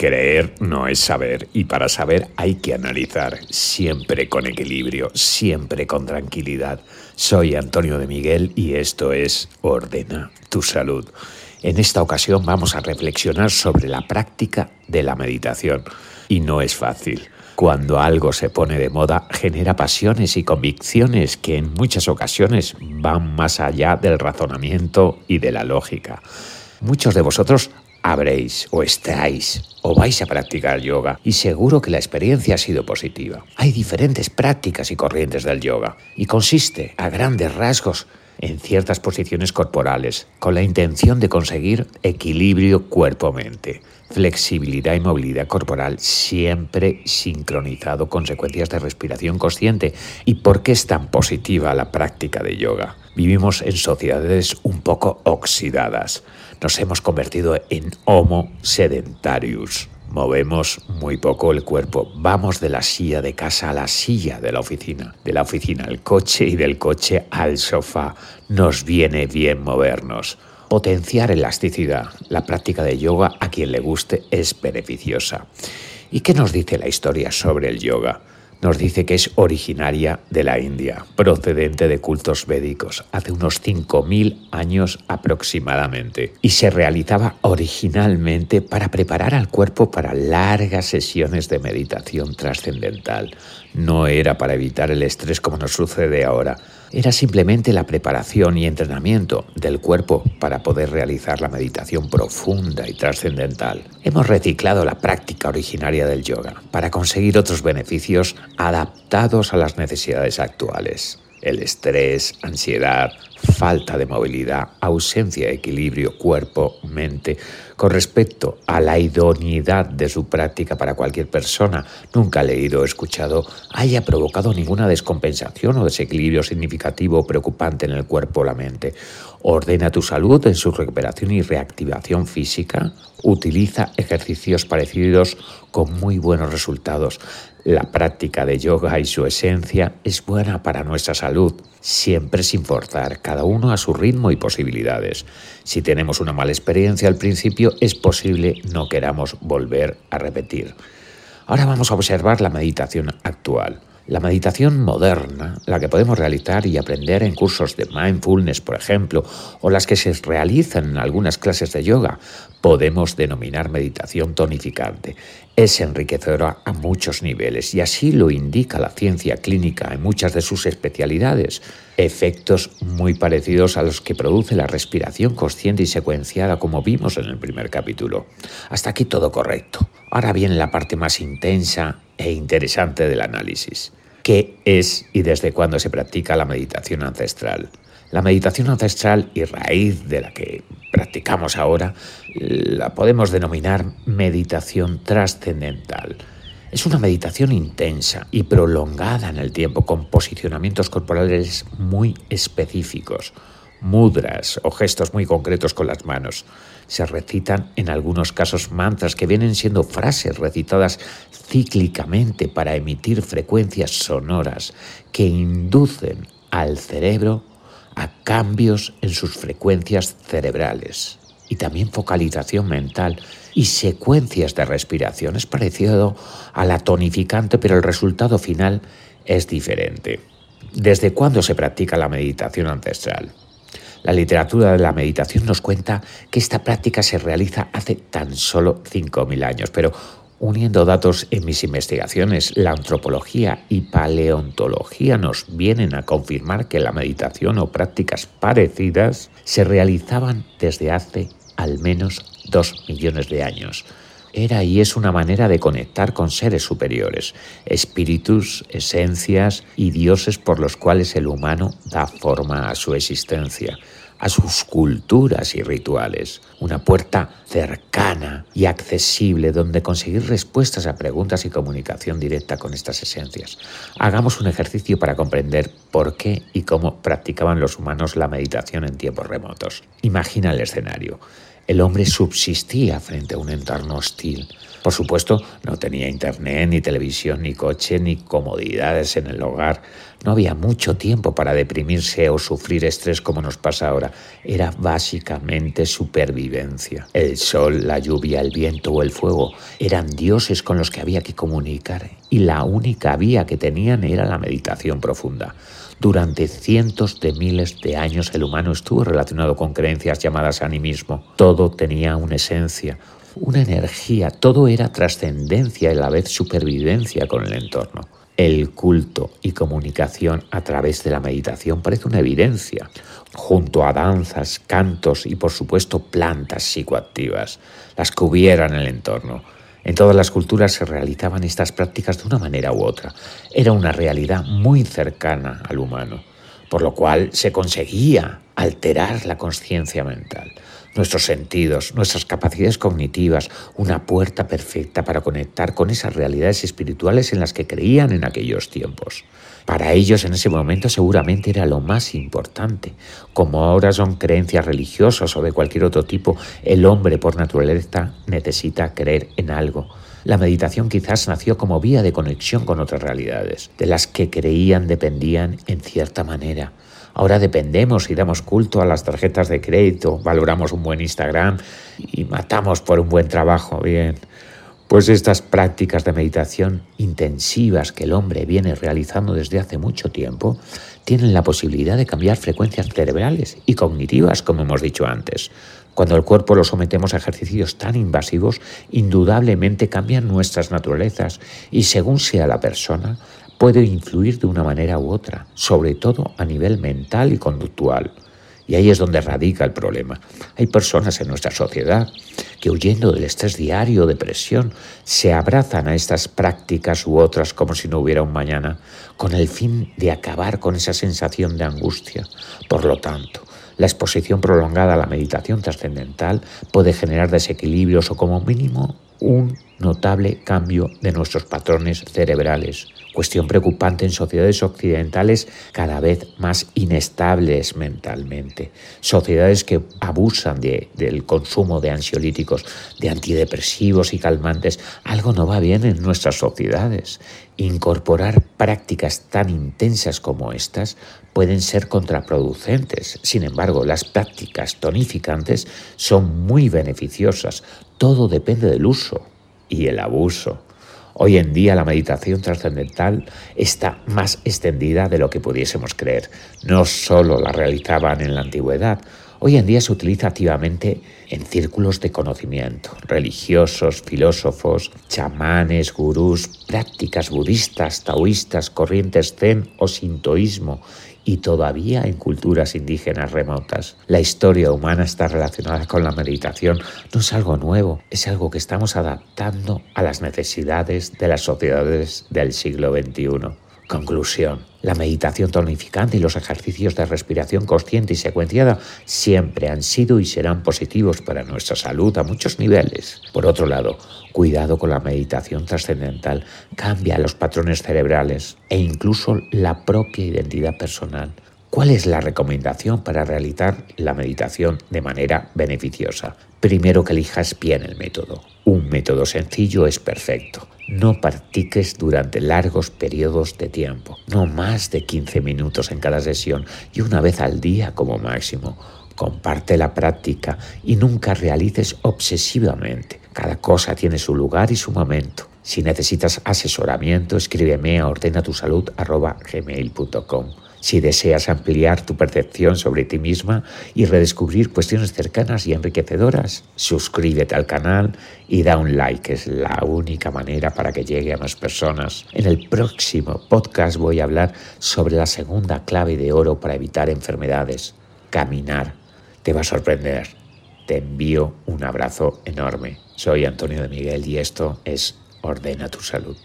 Creer no es saber y para saber hay que analizar, siempre con equilibrio, siempre con tranquilidad. Soy Antonio de Miguel y esto es Ordena tu salud. En esta ocasión vamos a reflexionar sobre la práctica de la meditación y no es fácil. Cuando algo se pone de moda, genera pasiones y convicciones que en muchas ocasiones van más allá del razonamiento y de la lógica. Muchos de vosotros habréis o estáis o vais a practicar yoga y seguro que la experiencia ha sido positiva. Hay diferentes prácticas y corrientes del yoga y consiste a grandes rasgos en ciertas posiciones corporales con la intención de conseguir equilibrio cuerpo-mente, flexibilidad y movilidad corporal siempre sincronizado con secuencias de respiración consciente. ¿Y por qué es tan positiva la práctica de yoga? Vivimos en sociedades un poco oxidadas. Nos hemos convertido en Homo sedentarius. Movemos muy poco el cuerpo. Vamos de la silla de casa a la silla de la oficina, de la oficina al coche y del coche al sofá. Nos viene bien movernos. Potenciar elasticidad. La práctica de yoga a quien le guste es beneficiosa. ¿Y qué nos dice la historia sobre el yoga? Nos dice que es originaria de la India, procedente de cultos védicos, hace unos 5.000 años aproximadamente, y se realizaba originalmente para preparar al cuerpo para largas sesiones de meditación trascendental. No era para evitar el estrés como nos sucede ahora, era simplemente la preparación y entrenamiento del cuerpo para poder realizar la meditación profunda y trascendental. Hemos reciclado la práctica originaria del yoga para conseguir otros beneficios adaptados a las necesidades actuales. El estrés, ansiedad, falta de movilidad, ausencia de equilibrio cuerpo-mente. Con respecto a la idoneidad de su práctica para cualquier persona, nunca leído o escuchado, haya provocado ninguna descompensación o desequilibrio significativo o preocupante en el cuerpo o la mente. Ordena tu salud en su recuperación y reactivación física. Utiliza ejercicios parecidos con muy buenos resultados. La práctica de yoga y su esencia es buena para nuestra salud, siempre sin forzar, cada uno a su ritmo y posibilidades. Si tenemos una mala experiencia al principio, es posible no queramos volver a repetir. Ahora vamos a observar la meditación actual. La meditación moderna, la que podemos realizar y aprender en cursos de mindfulness, por ejemplo, o las que se realizan en algunas clases de yoga, podemos denominar meditación tonificante. Es enriquecedora a muchos niveles y así lo indica la ciencia clínica en muchas de sus especialidades. Efectos muy parecidos a los que produce la respiración consciente y secuenciada como vimos en el primer capítulo. Hasta aquí todo correcto. Ahora viene la parte más intensa e interesante del análisis qué es y desde cuándo se practica la meditación ancestral. La meditación ancestral y raíz de la que practicamos ahora la podemos denominar meditación trascendental. Es una meditación intensa y prolongada en el tiempo con posicionamientos corporales muy específicos, mudras o gestos muy concretos con las manos. Se recitan en algunos casos mantras que vienen siendo frases recitadas cíclicamente para emitir frecuencias sonoras que inducen al cerebro a cambios en sus frecuencias cerebrales y también focalización mental y secuencias de respiración. Es parecido a la tonificante, pero el resultado final es diferente. ¿Desde cuándo se practica la meditación ancestral? La literatura de la meditación nos cuenta que esta práctica se realiza hace tan solo 5.000 años, pero uniendo datos en mis investigaciones, la antropología y paleontología nos vienen a confirmar que la meditación o prácticas parecidas se realizaban desde hace al menos dos millones de años. Era y es una manera de conectar con seres superiores, espíritus, esencias y dioses por los cuales el humano da forma a su existencia, a sus culturas y rituales. Una puerta cercana y accesible donde conseguir respuestas a preguntas y comunicación directa con estas esencias. Hagamos un ejercicio para comprender por qué y cómo practicaban los humanos la meditación en tiempos remotos. Imagina el escenario. El hombre subsistía frente a un entorno hostil. Por supuesto, no tenía internet, ni televisión, ni coche, ni comodidades en el hogar. No había mucho tiempo para deprimirse o sufrir estrés como nos pasa ahora. Era básicamente supervivencia. El sol, la lluvia, el viento o el fuego eran dioses con los que había que comunicar y la única vía que tenían era la meditación profunda. Durante cientos de miles de años el humano estuvo relacionado con creencias llamadas animismo. Todo tenía una esencia, una energía, todo era trascendencia y a la vez supervivencia con el entorno. El culto y comunicación a través de la meditación parece una evidencia, junto a danzas, cantos y por supuesto plantas psicoactivas, las que hubiera en el entorno. En todas las culturas se realizaban estas prácticas de una manera u otra. Era una realidad muy cercana al humano, por lo cual se conseguía alterar la conciencia mental, nuestros sentidos, nuestras capacidades cognitivas, una puerta perfecta para conectar con esas realidades espirituales en las que creían en aquellos tiempos. Para ellos en ese momento seguramente era lo más importante. Como ahora son creencias religiosas o de cualquier otro tipo, el hombre por naturaleza necesita creer en algo. La meditación quizás nació como vía de conexión con otras realidades, de las que creían dependían en cierta manera. Ahora dependemos y damos culto a las tarjetas de crédito, valoramos un buen Instagram y matamos por un buen trabajo. Bien, pues estas prácticas de meditación intensivas que el hombre viene realizando desde hace mucho tiempo tienen la posibilidad de cambiar frecuencias cerebrales y cognitivas, como hemos dicho antes. Cuando el cuerpo lo sometemos a ejercicios tan invasivos, indudablemente cambian nuestras naturalezas y según sea la persona, puede influir de una manera u otra, sobre todo a nivel mental y conductual. Y ahí es donde radica el problema. Hay personas en nuestra sociedad que huyendo del estrés diario depresión se abrazan a estas prácticas u otras como si no hubiera un mañana, con el fin de acabar con esa sensación de angustia. Por lo tanto, la exposición prolongada a la meditación trascendental puede generar desequilibrios o como mínimo un notable cambio de nuestros patrones cerebrales, cuestión preocupante en sociedades occidentales cada vez más inestables mentalmente, sociedades que abusan del consumo de ansiolíticos, de antidepresivos y calmantes. Algo no va bien en nuestras sociedades. Incorporar prácticas tan intensas como estas pueden ser contraproducentes. Sin embargo, las prácticas tonificantes son muy beneficiosas. Todo depende del uso y el abuso. Hoy en día la meditación trascendental está más extendida de lo que pudiésemos creer. No solo la realizaban en la antigüedad, hoy en día se utiliza activamente en círculos de conocimiento, religiosos, filósofos, chamanes, gurús, prácticas budistas, taoístas, corrientes zen o sintoísmo y todavía en culturas indígenas remotas. La historia humana está relacionada con la meditación. No es algo nuevo, es algo que estamos adaptando a las necesidades de las sociedades del siglo XXI. Conclusión. La meditación tonificante y los ejercicios de respiración consciente y secuenciada siempre han sido y serán positivos para nuestra salud a muchos niveles. Por otro lado, cuidado con la meditación trascendental, cambia los patrones cerebrales e incluso la propia identidad personal. ¿Cuál es la recomendación para realizar la meditación de manera beneficiosa? Primero que elijas bien el método. Un método sencillo es perfecto. No practiques durante largos periodos de tiempo, no más de 15 minutos en cada sesión y una vez al día como máximo. Comparte la práctica y nunca realices obsesivamente. Cada cosa tiene su lugar y su momento. Si necesitas asesoramiento, escríbeme a ordenatusalud.gmail.com. Si deseas ampliar tu percepción sobre ti misma y redescubrir cuestiones cercanas y enriquecedoras, suscríbete al canal y da un like, es la única manera para que llegue a más personas. En el próximo podcast voy a hablar sobre la segunda clave de oro para evitar enfermedades, caminar. Te va a sorprender. Te envío un abrazo enorme. Soy Antonio de Miguel y esto es Ordena tu salud.